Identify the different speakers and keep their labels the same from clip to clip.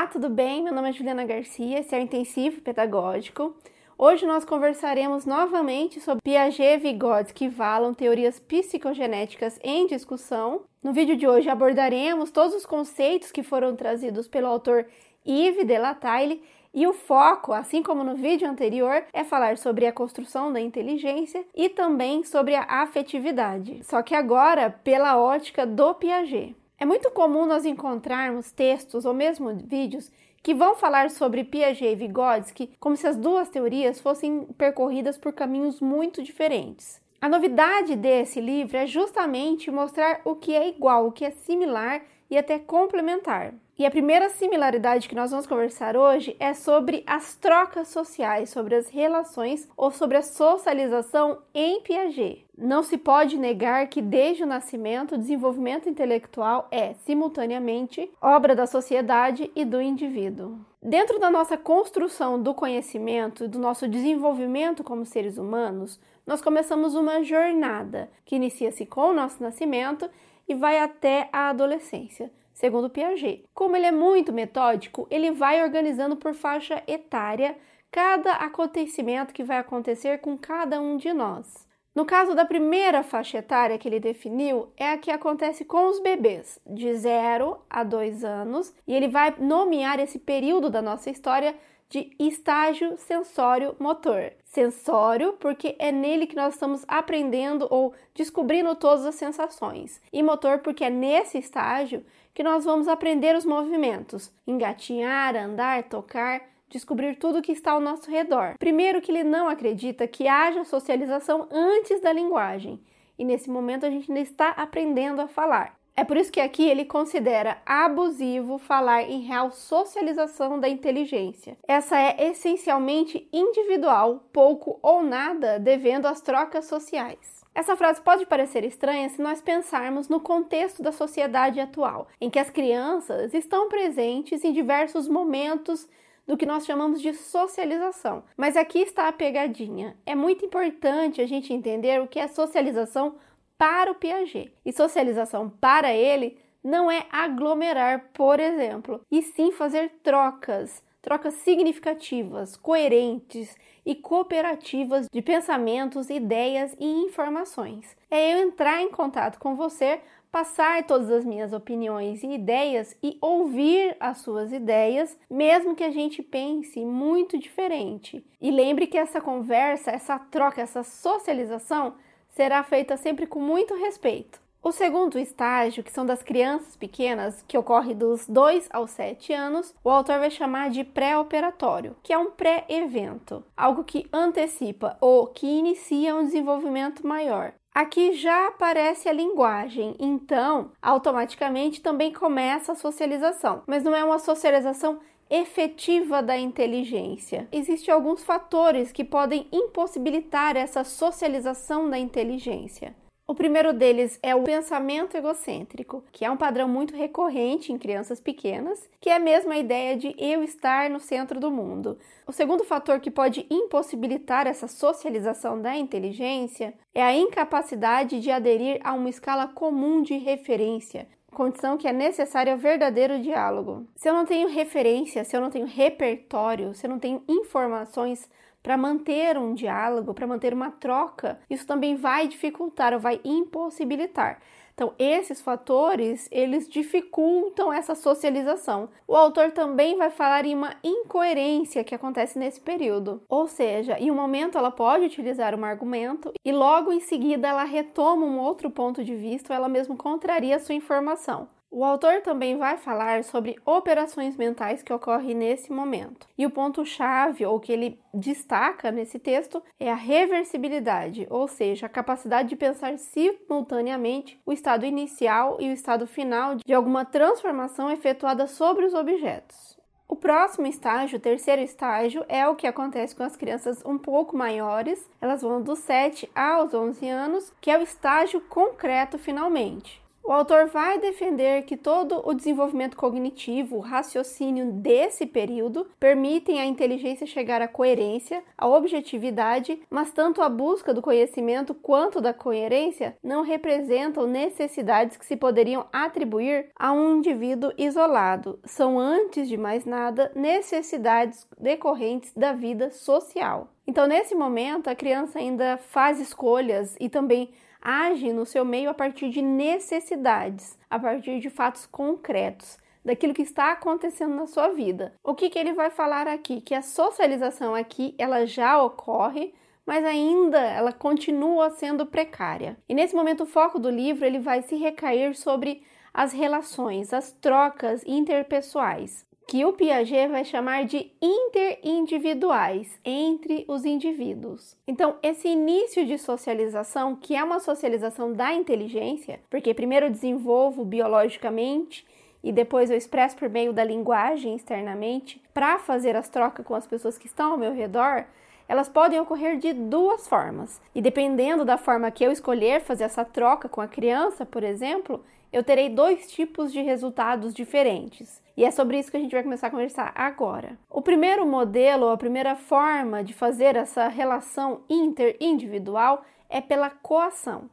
Speaker 1: Olá, tudo bem? Meu nome é Juliana Garcia, esse é o Intensivo Pedagógico. Hoje nós conversaremos novamente sobre Piaget e Vygotsky Valon, teorias psicogenéticas em discussão. No vídeo de hoje abordaremos todos os conceitos que foram trazidos pelo autor Yves Delataille e o foco, assim como no vídeo anterior, é falar sobre a construção da inteligência e também sobre a afetividade, só que agora pela ótica do Piaget. É muito comum nós encontrarmos textos ou mesmo vídeos que vão falar sobre Piaget e Vygotsky como se as duas teorias fossem percorridas por caminhos muito diferentes. A novidade desse livro é justamente mostrar o que é igual, o que é similar e até complementar. E a primeira similaridade que nós vamos conversar hoje é sobre as trocas sociais, sobre as relações ou sobre a socialização em Piaget. Não se pode negar que desde o nascimento o desenvolvimento intelectual é simultaneamente obra da sociedade e do indivíduo. Dentro da nossa construção do conhecimento e do nosso desenvolvimento como seres humanos, nós começamos uma jornada que inicia-se com o nosso nascimento e vai até a adolescência segundo Piaget. Como ele é muito metódico, ele vai organizando por faixa etária cada acontecimento que vai acontecer com cada um de nós. No caso da primeira faixa etária que ele definiu, é a que acontece com os bebês, de 0 a 2 anos, e ele vai nomear esse período da nossa história de estágio sensório motor. Sensório, porque é nele que nós estamos aprendendo ou descobrindo todas as sensações, e motor, porque é nesse estágio que nós vamos aprender os movimentos, engatinhar, andar, tocar, descobrir tudo que está ao nosso redor. Primeiro que ele não acredita que haja socialização antes da linguagem, e nesse momento a gente ainda está aprendendo a falar. É por isso que aqui ele considera abusivo falar em real socialização da inteligência. Essa é essencialmente individual, pouco ou nada devendo às trocas sociais. Essa frase pode parecer estranha se nós pensarmos no contexto da sociedade atual, em que as crianças estão presentes em diversos momentos do que nós chamamos de socialização. Mas aqui está a pegadinha. É muito importante a gente entender o que é socialização para o Piaget. E socialização para ele não é aglomerar, por exemplo, e sim fazer trocas trocas significativas, coerentes e cooperativas de pensamentos, ideias e informações. É eu entrar em contato com você, passar todas as minhas opiniões e ideias e ouvir as suas ideias, mesmo que a gente pense muito diferente. E lembre que essa conversa, essa troca, essa socialização será feita sempre com muito respeito. O segundo estágio, que são das crianças pequenas, que ocorre dos 2 aos 7 anos, o autor vai chamar de pré-operatório, que é um pré-evento, algo que antecipa ou que inicia um desenvolvimento maior. Aqui já aparece a linguagem, então automaticamente também começa a socialização, mas não é uma socialização efetiva da inteligência. Existem alguns fatores que podem impossibilitar essa socialização da inteligência. O primeiro deles é o pensamento egocêntrico, que é um padrão muito recorrente em crianças pequenas, que é mesmo a ideia de eu estar no centro do mundo. O segundo fator que pode impossibilitar essa socialização da inteligência é a incapacidade de aderir a uma escala comum de referência, condição que é necessária ao verdadeiro diálogo. Se eu não tenho referência, se eu não tenho repertório, se eu não tenho informações para manter um diálogo, para manter uma troca, isso também vai dificultar ou vai impossibilitar. Então, esses fatores, eles dificultam essa socialização. O autor também vai falar em uma incoerência que acontece nesse período. Ou seja, em um momento ela pode utilizar um argumento e logo em seguida ela retoma um outro ponto de vista ou ela mesmo contraria a sua informação. O autor também vai falar sobre operações mentais que ocorrem nesse momento. E o ponto-chave, ou que ele destaca nesse texto, é a reversibilidade, ou seja, a capacidade de pensar simultaneamente o estado inicial e o estado final de alguma transformação efetuada sobre os objetos. O próximo estágio, o terceiro estágio, é o que acontece com as crianças um pouco maiores. Elas vão dos 7 aos 11 anos, que é o estágio concreto finalmente. O autor vai defender que todo o desenvolvimento cognitivo, o raciocínio desse período permitem à inteligência chegar à coerência, à objetividade, mas tanto a busca do conhecimento quanto da coerência não representam necessidades que se poderiam atribuir a um indivíduo isolado. São, antes de mais nada, necessidades decorrentes da vida social. Então, nesse momento, a criança ainda faz escolhas e também age no seu meio a partir de necessidades, a partir de fatos concretos, daquilo que está acontecendo na sua vida. O que, que ele vai falar aqui? Que a socialização aqui ela já ocorre, mas ainda ela continua sendo precária. E nesse momento o foco do livro ele vai se recair sobre as relações, as trocas interpessoais que o Piaget vai chamar de interindividuais, entre os indivíduos. Então, esse início de socialização, que é uma socialização da inteligência, porque primeiro eu desenvolvo biologicamente e depois eu expresso por meio da linguagem externamente, para fazer as trocas com as pessoas que estão ao meu redor, elas podem ocorrer de duas formas. E dependendo da forma que eu escolher fazer essa troca com a criança, por exemplo, eu terei dois tipos de resultados diferentes. E é sobre isso que a gente vai começar a conversar agora. O primeiro modelo, a primeira forma de fazer essa relação interindividual é pela coação,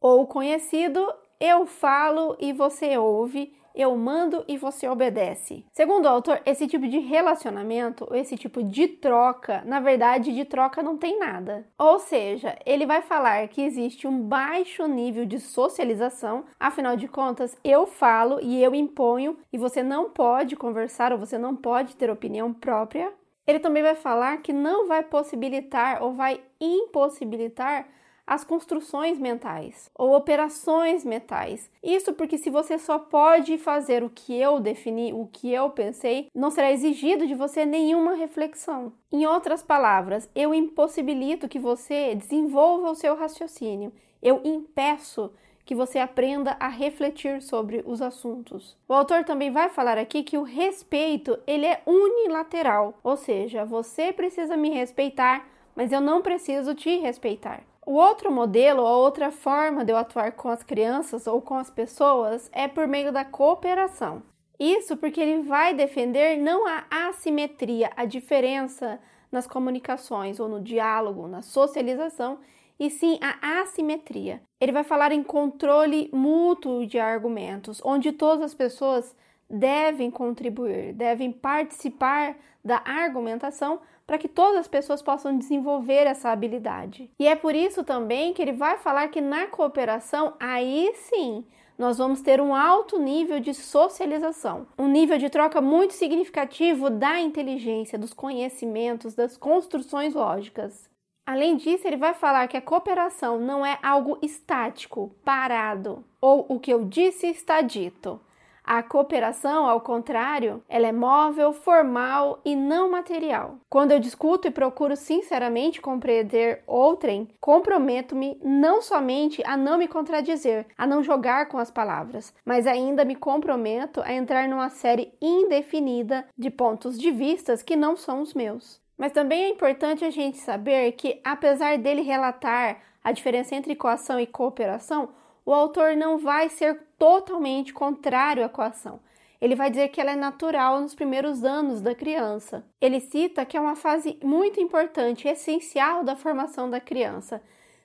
Speaker 1: ou conhecido eu falo e você ouve, eu mando e você obedece. Segundo o autor, esse tipo de relacionamento, esse tipo de troca, na verdade, de troca não tem nada. Ou seja, ele vai falar que existe um baixo nível de socialização, afinal de contas, eu falo e eu imponho e você não pode conversar ou você não pode ter opinião própria. Ele também vai falar que não vai possibilitar ou vai impossibilitar as construções mentais ou operações mentais. Isso porque se você só pode fazer o que eu defini, o que eu pensei, não será exigido de você nenhuma reflexão. Em outras palavras, eu impossibilito que você desenvolva o seu raciocínio. Eu impeço que você aprenda a refletir sobre os assuntos. O autor também vai falar aqui que o respeito, ele é unilateral, ou seja, você precisa me respeitar, mas eu não preciso te respeitar. O outro modelo, a outra forma de eu atuar com as crianças ou com as pessoas é por meio da cooperação. Isso porque ele vai defender não a assimetria, a diferença nas comunicações ou no diálogo, na socialização, e sim a assimetria. Ele vai falar em controle mútuo de argumentos, onde todas as pessoas devem contribuir, devem participar da argumentação para que todas as pessoas possam desenvolver essa habilidade. E é por isso também que ele vai falar que na cooperação, aí sim, nós vamos ter um alto nível de socialização, um nível de troca muito significativo da inteligência, dos conhecimentos, das construções lógicas. Além disso, ele vai falar que a cooperação não é algo estático, parado, ou o que eu disse está dito. A cooperação, ao contrário, ela é móvel, formal e não material. Quando eu discuto e procuro sinceramente compreender outrem, comprometo-me não somente a não me contradizer, a não jogar com as palavras, mas ainda me comprometo a entrar numa série indefinida de pontos de vistas que não são os meus. Mas também é importante a gente saber que, apesar dele relatar a diferença entre coação e cooperação, o autor não vai ser totalmente contrário à coação. Ele vai dizer que ela é natural nos primeiros anos da criança. Ele cita que é uma fase muito importante, essencial da formação da criança.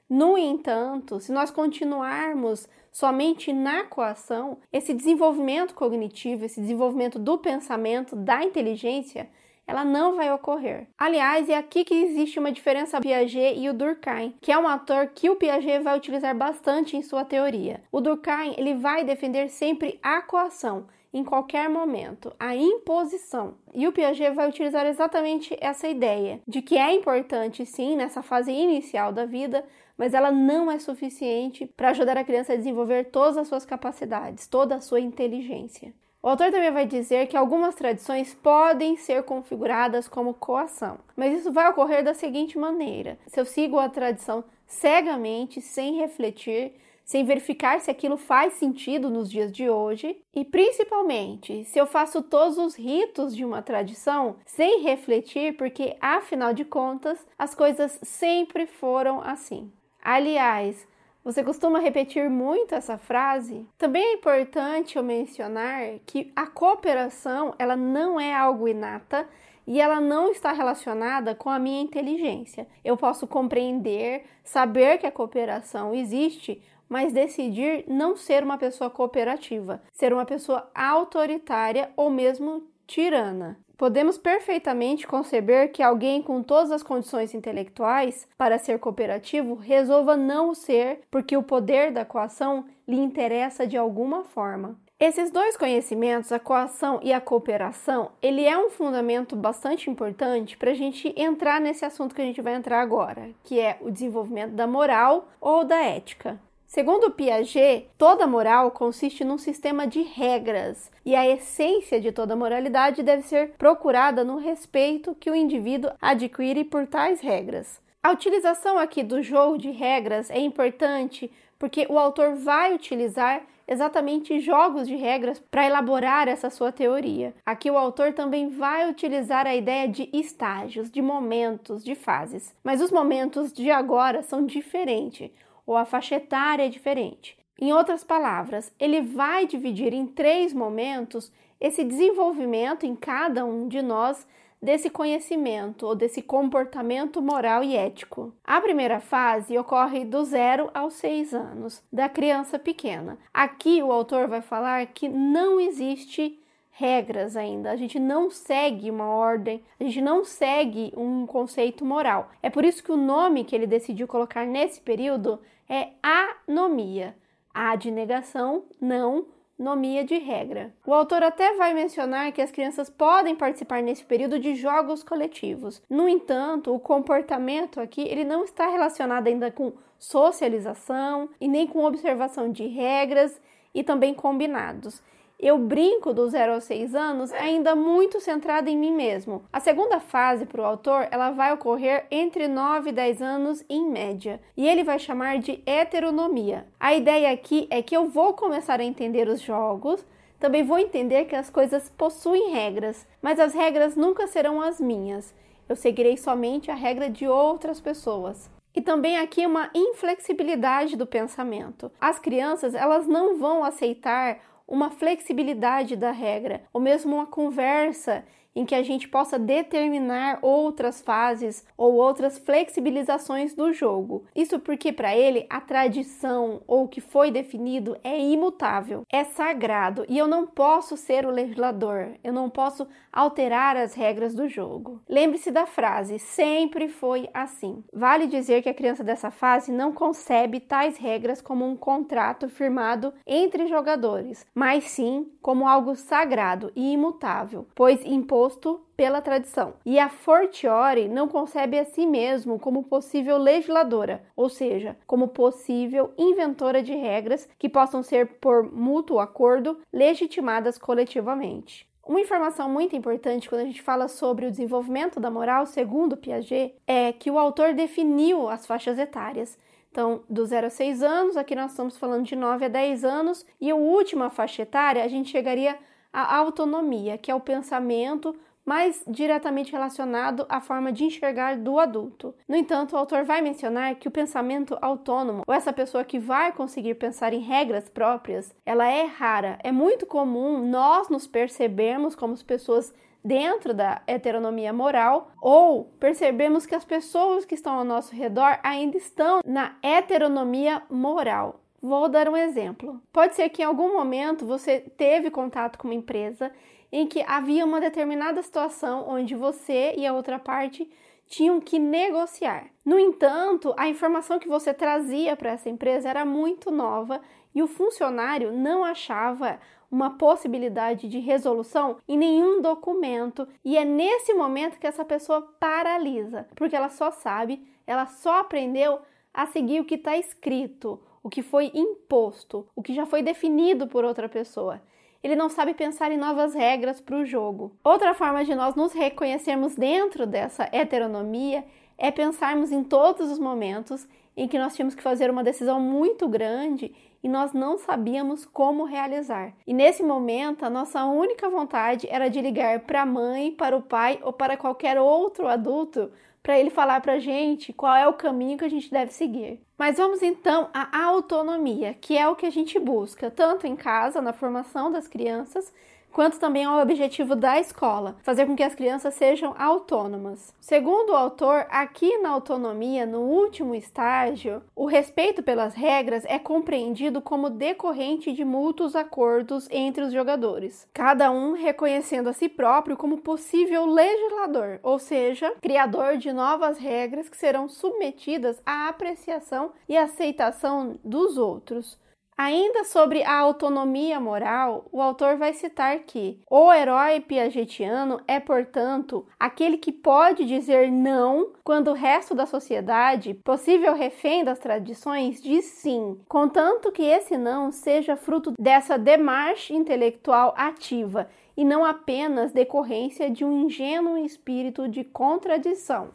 Speaker 1: No entanto, se nós continuarmos somente na coação, esse desenvolvimento cognitivo, esse desenvolvimento do pensamento, da inteligência, ela não vai ocorrer. Aliás, é aqui que existe uma diferença Piaget e o Durkheim, que é um ator que o Piaget vai utilizar bastante em sua teoria. O Durkheim ele vai defender sempre a coação em qualquer momento, a imposição. E o Piaget vai utilizar exatamente essa ideia de que é importante sim nessa fase inicial da vida, mas ela não é suficiente para ajudar a criança a desenvolver todas as suas capacidades, toda a sua inteligência. O autor também vai dizer que algumas tradições podem ser configuradas como coação, mas isso vai ocorrer da seguinte maneira: se eu sigo a tradição cegamente, sem refletir, sem verificar se aquilo faz sentido nos dias de hoje, e principalmente se eu faço todos os ritos de uma tradição sem refletir, porque afinal de contas as coisas sempre foram assim. Aliás, Você costuma repetir muito essa frase? Também é importante eu mencionar que a cooperação, ela não é algo inata e ela não está relacionada com a minha inteligência. Eu posso compreender, saber que a cooperação existe, mas decidir não ser uma pessoa cooperativa, ser uma pessoa autoritária ou mesmo tirana. Podemos perfeitamente conceber que alguém com todas as condições intelectuais para ser cooperativo resolva não o ser porque o poder da coação lhe interessa de alguma forma. Esses dois conhecimentos, a coação e a cooperação, ele é um fundamento bastante importante para a gente entrar nesse assunto que a gente vai entrar agora, que é o desenvolvimento da moral ou da ética. Segundo Piaget, toda moral consiste num sistema de regras e a essência de toda moralidade deve ser procurada no respeito que o indivíduo adquire por tais regras. A utilização aqui do jogo de regras é importante porque o autor vai utilizar exatamente jogos de regras para elaborar essa sua teoria. Aqui o autor também vai utilizar a ideia de estágios, de momentos, de fases. Mas os momentos de agora são diferentes ou a faixa etária é diferente. Em outras palavras, ele vai dividir em três momentos esse desenvolvimento em cada um de nós desse conhecimento ou desse comportamento moral e ético. A primeira fase ocorre do zero aos seis anos, da criança pequena. Aqui o autor vai falar que não existe regras ainda, a gente não segue uma ordem, a gente não segue um conceito moral. É por isso que o nome que ele decidiu colocar nesse período é anomia. A de negação, não nomia de regra. O autor até vai mencionar que as crianças podem participar nesse período de jogos coletivos. No entanto, o comportamento aqui ele não está relacionado ainda com socialização e nem com observação de regras e também combinados eu brinco dos 0 aos 6 anos ainda muito centrada em mim mesmo. A segunda fase para o autor ela vai ocorrer entre 9 e 10 anos em média, e ele vai chamar de heteronomia. A ideia aqui é que eu vou começar a entender os jogos, também vou entender que as coisas possuem regras, mas as regras nunca serão as minhas. Eu seguirei somente a regra de outras pessoas. E também aqui uma inflexibilidade do pensamento. As crianças, elas não vão aceitar uma flexibilidade da regra, ou mesmo uma conversa em que a gente possa determinar outras fases ou outras flexibilizações do jogo. Isso porque para ele a tradição ou o que foi definido é imutável, é sagrado e eu não posso ser o legislador, eu não posso alterar as regras do jogo. Lembre-se da frase: sempre foi assim. Vale dizer que a criança dessa fase não concebe tais regras como um contrato firmado entre jogadores, mas sim como algo sagrado e imutável, pois impôs imposto pela tradição. E a Fortiori não concebe a si mesmo como possível legisladora, ou seja, como possível inventora de regras que possam ser, por mútuo acordo, legitimadas coletivamente. Uma informação muito importante quando a gente fala sobre o desenvolvimento da moral, segundo Piaget, é que o autor definiu as faixas etárias. Então, do 0 a 6 anos, aqui nós estamos falando de 9 a 10 anos, e a última faixa etária a gente chegaria a autonomia, que é o pensamento mais diretamente relacionado à forma de enxergar do adulto. No entanto, o autor vai mencionar que o pensamento autônomo, ou essa pessoa que vai conseguir pensar em regras próprias, ela é rara. É muito comum nós nos percebermos como pessoas dentro da heteronomia moral ou percebemos que as pessoas que estão ao nosso redor ainda estão na heteronomia moral. Vou dar um exemplo. Pode ser que em algum momento você teve contato com uma empresa em que havia uma determinada situação onde você e a outra parte tinham que negociar. No entanto, a informação que você trazia para essa empresa era muito nova e o funcionário não achava uma possibilidade de resolução em nenhum documento, e é nesse momento que essa pessoa paralisa, porque ela só sabe, ela só aprendeu a seguir o que está escrito, o que foi imposto, o que já foi definido por outra pessoa. Ele não sabe pensar em novas regras para o jogo. Outra forma de nós nos reconhecermos dentro dessa heteronomia é pensarmos em todos os momentos em que nós tínhamos que fazer uma decisão muito grande e nós não sabíamos como realizar. E nesse momento, a nossa única vontade era de ligar para a mãe, para o pai ou para qualquer outro adulto para ele falar para a gente qual é o caminho que a gente deve seguir. Mas vamos então à autonomia, que é o que a gente busca, tanto em casa, na formação das crianças, quanto também ao objetivo da escola, fazer com que as crianças sejam autônomas. Segundo o autor, aqui na autonomia, no último estágio, o respeito pelas regras é compreendido como decorrente de mútuos acordos entre os jogadores, cada um reconhecendo a si próprio como possível legislador, ou seja, criador de novas regras que serão submetidas à apreciação e aceitação dos outros. Ainda sobre a autonomia moral, o autor vai citar que o herói piagetiano é, portanto, aquele que pode dizer não quando o resto da sociedade, possível refém das tradições, diz sim, contanto que esse não seja fruto dessa demarche intelectual ativa e não apenas decorrência de um ingênuo espírito de contradição.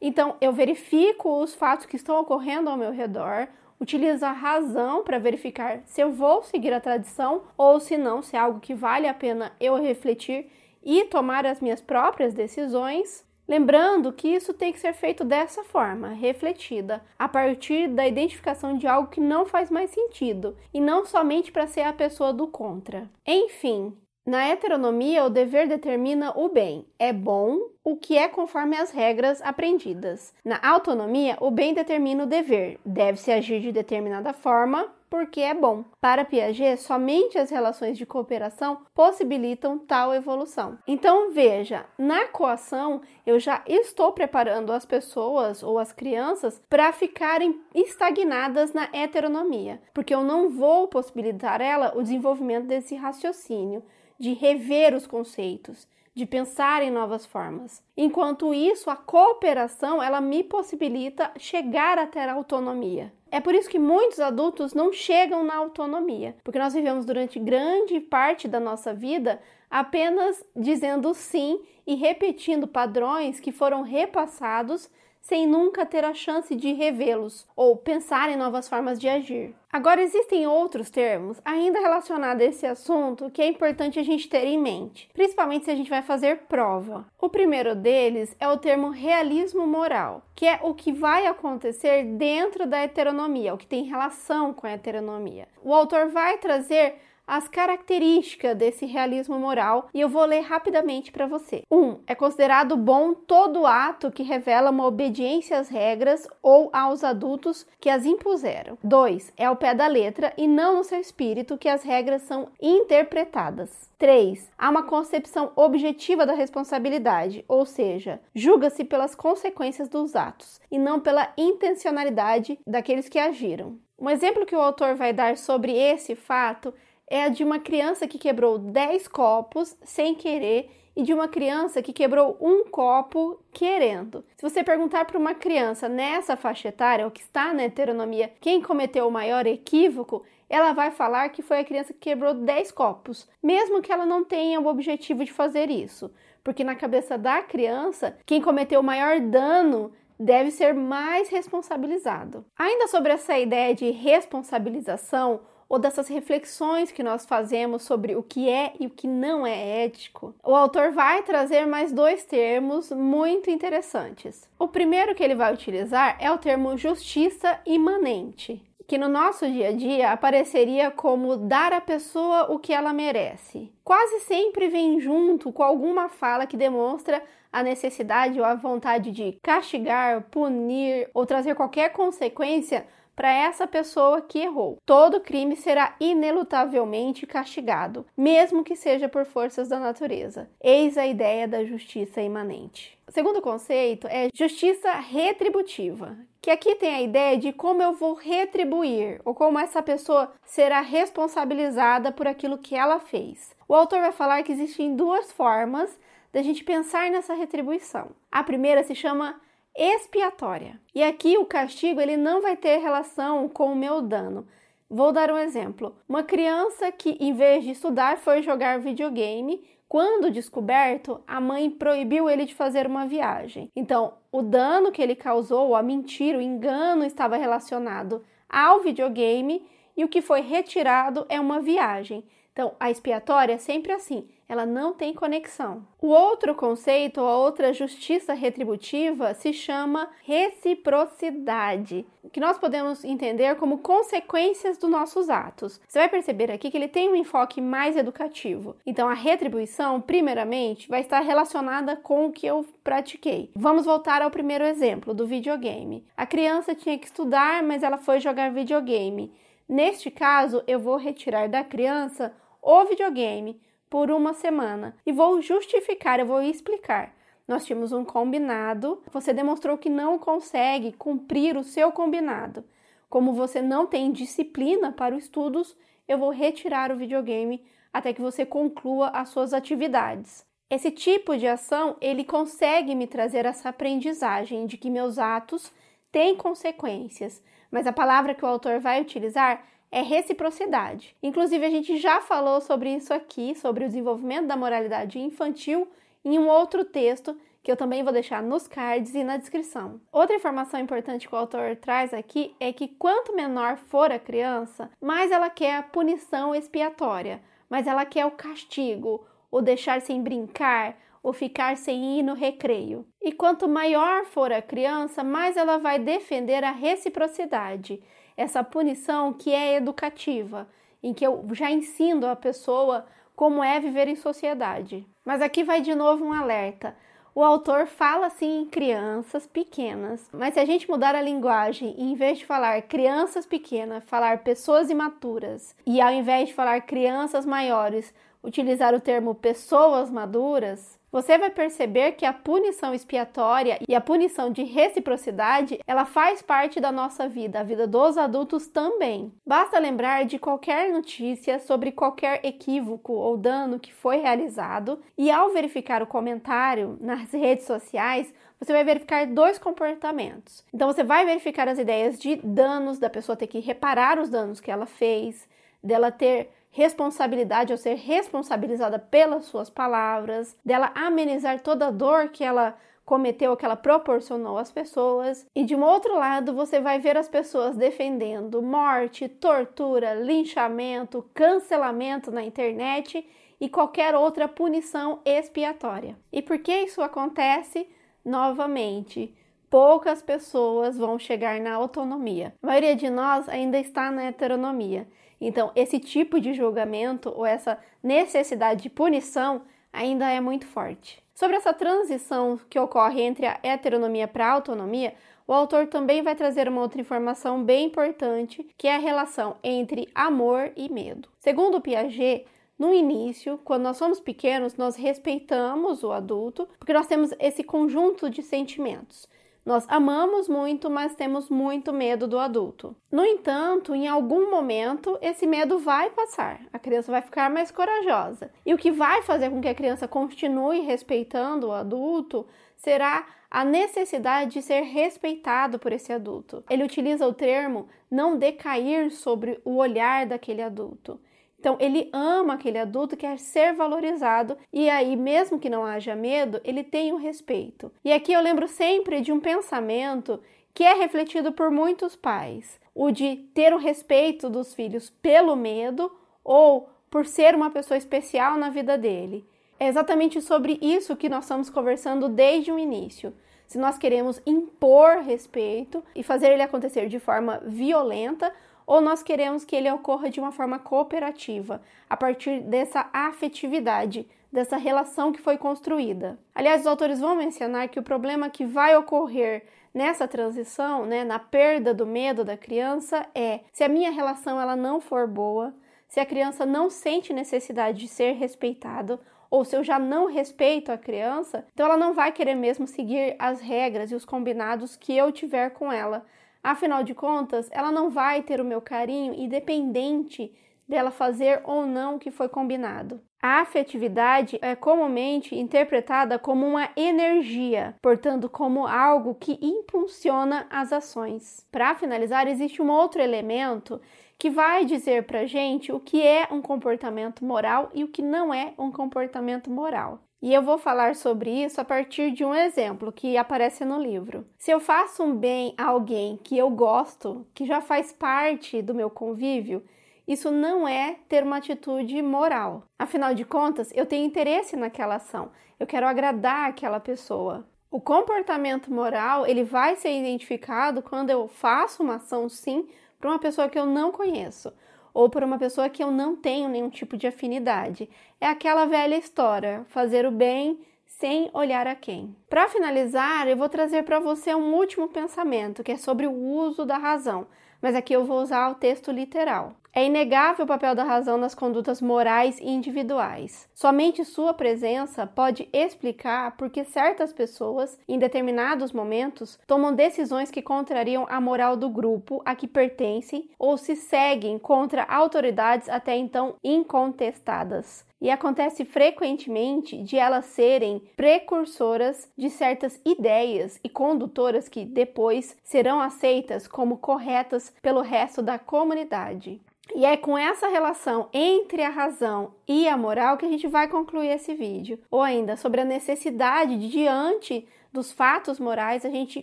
Speaker 1: Então, eu verifico os fatos que estão ocorrendo ao meu redor, utiliza a razão para verificar se eu vou seguir a tradição ou se não, se é algo que vale a pena eu refletir e tomar as minhas próprias decisões. Lembrando que isso tem que ser feito dessa forma, refletida, a partir da identificação de algo que não faz mais sentido, e não somente para ser a pessoa do contra. Enfim, na heteronomia, o dever determina o bem. É bom o que é conforme as regras aprendidas. Na autonomia, o bem determina o dever. Deve-se agir de determinada forma porque é bom. Para Piaget, somente as relações de cooperação possibilitam tal evolução. Então, veja, na coação, eu já estou preparando as pessoas ou as crianças para ficarem estagnadas na heteronomia, porque eu não vou possibilitar ela o desenvolvimento desse raciocínio de rever os conceitos, de pensar em novas formas. Enquanto isso, a cooperação ela me possibilita chegar até a autonomia. É por isso que muitos adultos não chegam na autonomia, porque nós vivemos durante grande parte da nossa vida apenas dizendo sim e repetindo padrões que foram repassados sem nunca ter a chance de revê-los ou pensar em novas formas de agir. Agora, existem outros termos ainda relacionados a esse assunto que é importante a gente ter em mente, principalmente se a gente vai fazer prova. O primeiro deles é o termo realismo moral, que é o que vai acontecer dentro da heteronomia, o que tem relação com a heteronomia. O autor vai trazer as características desse realismo moral e eu vou ler rapidamente para você. 1. Um, é considerado bom todo ato que revela uma obediência às regras ou aos adultos que as impuseram. 2. É ao pé da letra e não no seu espírito que as regras são interpretadas. 3. Há uma concepção objetiva da responsabilidade, ou seja, julga-se pelas consequências dos atos e não pela intencionalidade daqueles que agiram. Um exemplo que o autor vai dar sobre esse fato é a de uma criança que quebrou 10 copos sem querer e de uma criança que quebrou um copo querendo. Se você perguntar para uma criança nessa faixa etária, ou que está na heteronomia, quem cometeu o maior equívoco, ela vai falar que foi a criança que quebrou 10 copos, mesmo que ela não tenha o objetivo de fazer isso. Porque na cabeça da criança, quem cometeu o maior dano deve ser mais responsabilizado. Ainda sobre essa ideia de responsabilização, ou dessas reflexões que nós fazemos sobre o que é e o que não é ético, o autor vai trazer mais dois termos muito interessantes. O primeiro que ele vai utilizar é o termo justiça imanente, que no nosso dia a dia apareceria como dar à pessoa o que ela merece. Quase sempre vem junto com alguma fala que demonstra a necessidade ou a vontade de castigar, punir ou trazer qualquer consequência para essa pessoa que errou. Todo crime será inelutavelmente castigado, mesmo que seja por forças da natureza. Eis a ideia da justiça imanente. O segundo conceito é justiça retributiva, que aqui tem a ideia de como eu vou retribuir ou como essa pessoa será responsabilizada por aquilo que ela fez. O autor vai falar que existem duas formas da gente pensar nessa retribuição. A primeira se chama expiatória. E aqui o castigo ele não vai ter relação com o meu dano. Vou dar um exemplo. Uma criança que em vez de estudar foi jogar videogame, quando descoberto, a mãe proibiu ele de fazer uma viagem. Então, o dano que ele causou, a mentira, o engano estava relacionado ao videogame e o que foi retirado é uma viagem, Então, a expiatória é sempre assim, ela não tem conexão. O outro conceito, a outra justiça retributiva, se chama reciprocidade, que nós podemos entender como consequências dos nossos atos. Você vai perceber aqui que ele tem um enfoque mais educativo. Então, a retribuição, primeiramente, vai estar relacionada com o que eu pratiquei. Vamos voltar ao primeiro exemplo do videogame. A criança tinha que estudar, mas ela foi jogar videogame. Neste caso, eu vou retirar da criança o videogame por uma semana e vou justificar, eu vou explicar. Nós tínhamos um combinado, você demonstrou que não consegue cumprir o seu combinado. Como você não tem disciplina para os estudos, eu vou retirar o videogame até que você conclua as suas atividades. Esse tipo de ação, ele consegue me trazer essa aprendizagem de que meus atos têm consequências, mas a palavra que o autor vai utilizar é reciprocidade. Inclusive, a gente já falou sobre isso aqui, sobre o desenvolvimento da moralidade infantil, em um outro texto que eu também vou deixar nos cards e na descrição. Outra informação importante que o autor traz aqui é que quanto menor for a criança, mais ela quer a punição expiatória, mais ela quer o castigo, o deixar sem brincar, ou ficar sem ir no recreio. E quanto maior for a criança, mais ela vai defender a reciprocidade, essa punição que é educativa, em que eu já ensino a pessoa como é viver em sociedade. Mas aqui vai de novo um alerta. O autor fala assim em crianças pequenas, mas se a gente mudar a linguagem e em vez de falar crianças pequenas, falar pessoas imaturas, e ao invés de falar crianças maiores, utilizar o termo pessoas maduras, você vai perceber que a punição expiatória e a punição de reciprocidade, ela faz parte da nossa vida, a vida dos adultos também. Basta lembrar de qualquer notícia sobre qualquer equívoco ou dano que foi realizado e ao verificar o comentário nas redes sociais, você vai verificar dois comportamentos. Então você vai verificar as ideias de danos da pessoa ter que reparar os danos que ela fez, dela ter responsabilidade ou ser responsabilizada pelas suas palavras, dela amenizar toda a dor que ela cometeu, que ela proporcionou às pessoas. E de um outro lado, você vai ver as pessoas defendendo morte, tortura, linchamento, cancelamento na internet e qualquer outra punição expiatória. E por que isso acontece? Novamente, poucas pessoas vão chegar na autonomia. A maioria de nós ainda está na heteronomia. Então, esse tipo de julgamento ou essa necessidade de punição ainda é muito forte. Sobre essa transição que ocorre entre a heteronomia para a autonomia, o autor também vai trazer uma outra informação bem importante, que é a relação entre amor e medo. Segundo Piaget, no início, quando nós somos pequenos, nós respeitamos o adulto, porque nós temos esse conjunto de sentimentos. Nós amamos muito, mas temos muito medo do adulto. No entanto, em algum momento, esse medo vai passar. A criança vai ficar mais corajosa. E o que vai fazer com que a criança continue respeitando o adulto será a necessidade de ser respeitado por esse adulto. Ele utiliza o termo não decair sobre o olhar daquele adulto. Então, ele ama aquele adulto, quer ser valorizado, e aí, mesmo que não haja medo, ele tem o respeito. E aqui eu lembro sempre de um pensamento que é refletido por muitos pais: o de ter o respeito dos filhos pelo medo ou por ser uma pessoa especial na vida dele. É exatamente sobre isso que nós estamos conversando desde o início. Se nós queremos impor respeito e fazer ele acontecer de forma violenta, ou nós queremos que ele ocorra de uma forma cooperativa, a partir dessa afetividade, dessa relação que foi construída. Aliás, os autores vão mencionar que o problema que vai ocorrer nessa transição, né, na perda do medo da criança, é se a minha relação ela não for boa, se a criança não sente necessidade de ser respeitado, ou se eu já não respeito a criança, então ela não vai querer mesmo seguir as regras e os combinados que eu tiver com ela. Afinal de contas, ela não vai ter o meu carinho independente dela fazer ou não o que foi combinado. A afetividade é comumente interpretada como uma energia, portanto, como algo que impulsiona as ações. Para finalizar, existe um outro elemento que vai dizer para gente o que é um comportamento moral e o que não é um comportamento moral. E eu vou falar sobre isso a partir de um exemplo que aparece no livro. Se eu faço um bem a alguém que eu gosto, que já faz parte do meu convívio, isso não é ter uma atitude moral. Afinal de contas, eu tenho interesse naquela ação, eu quero agradar aquela pessoa. O comportamento moral, ele vai ser identificado quando eu faço uma ação sim para uma pessoa que eu não conheço ou por uma pessoa que eu não tenho nenhum tipo de afinidade. É aquela velha história, fazer o bem sem olhar a quem. Para finalizar, eu vou trazer para você um último pensamento, que é sobre o uso da razão, mas aqui eu vou usar o texto literal. É inegável o papel da razão nas condutas morais e individuais. Somente sua presença pode explicar por que certas pessoas, em determinados momentos, tomam decisões que contrariam a moral do grupo a que pertencem ou se seguem contra autoridades até então incontestadas e acontece frequentemente de elas serem precursoras de certas ideias e condutoras que depois serão aceitas como corretas pelo resto da comunidade. E é com essa relação entre a razão e a moral que a gente vai concluir esse vídeo. Ou ainda sobre a necessidade de, diante dos fatos morais, a gente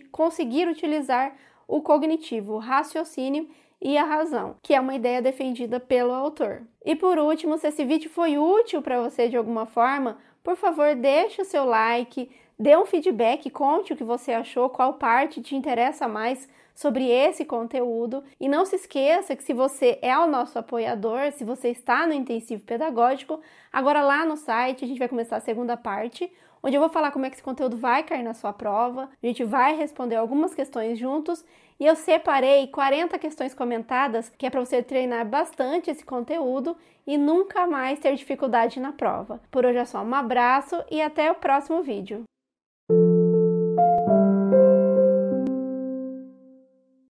Speaker 1: conseguir utilizar o cognitivo, o raciocínio e a razão, que é uma ideia defendida pelo autor. E por último, se esse vídeo foi útil para você de alguma forma, por favor, deixe o seu like, dê um feedback, conte o que você achou, qual parte te interessa mais sobre esse conteúdo. E não se esqueça que se você é o nosso apoiador, se você está no intensivo pedagógico, agora lá no site a gente vai começar a segunda parte, onde eu vou falar como é que esse conteúdo vai cair na sua prova. A gente vai responder algumas questões juntos e eu separei 40 questões comentadas, que é para você treinar bastante esse conteúdo e nunca mais ter dificuldade na prova. Por hoje é só um abraço e até o próximo vídeo.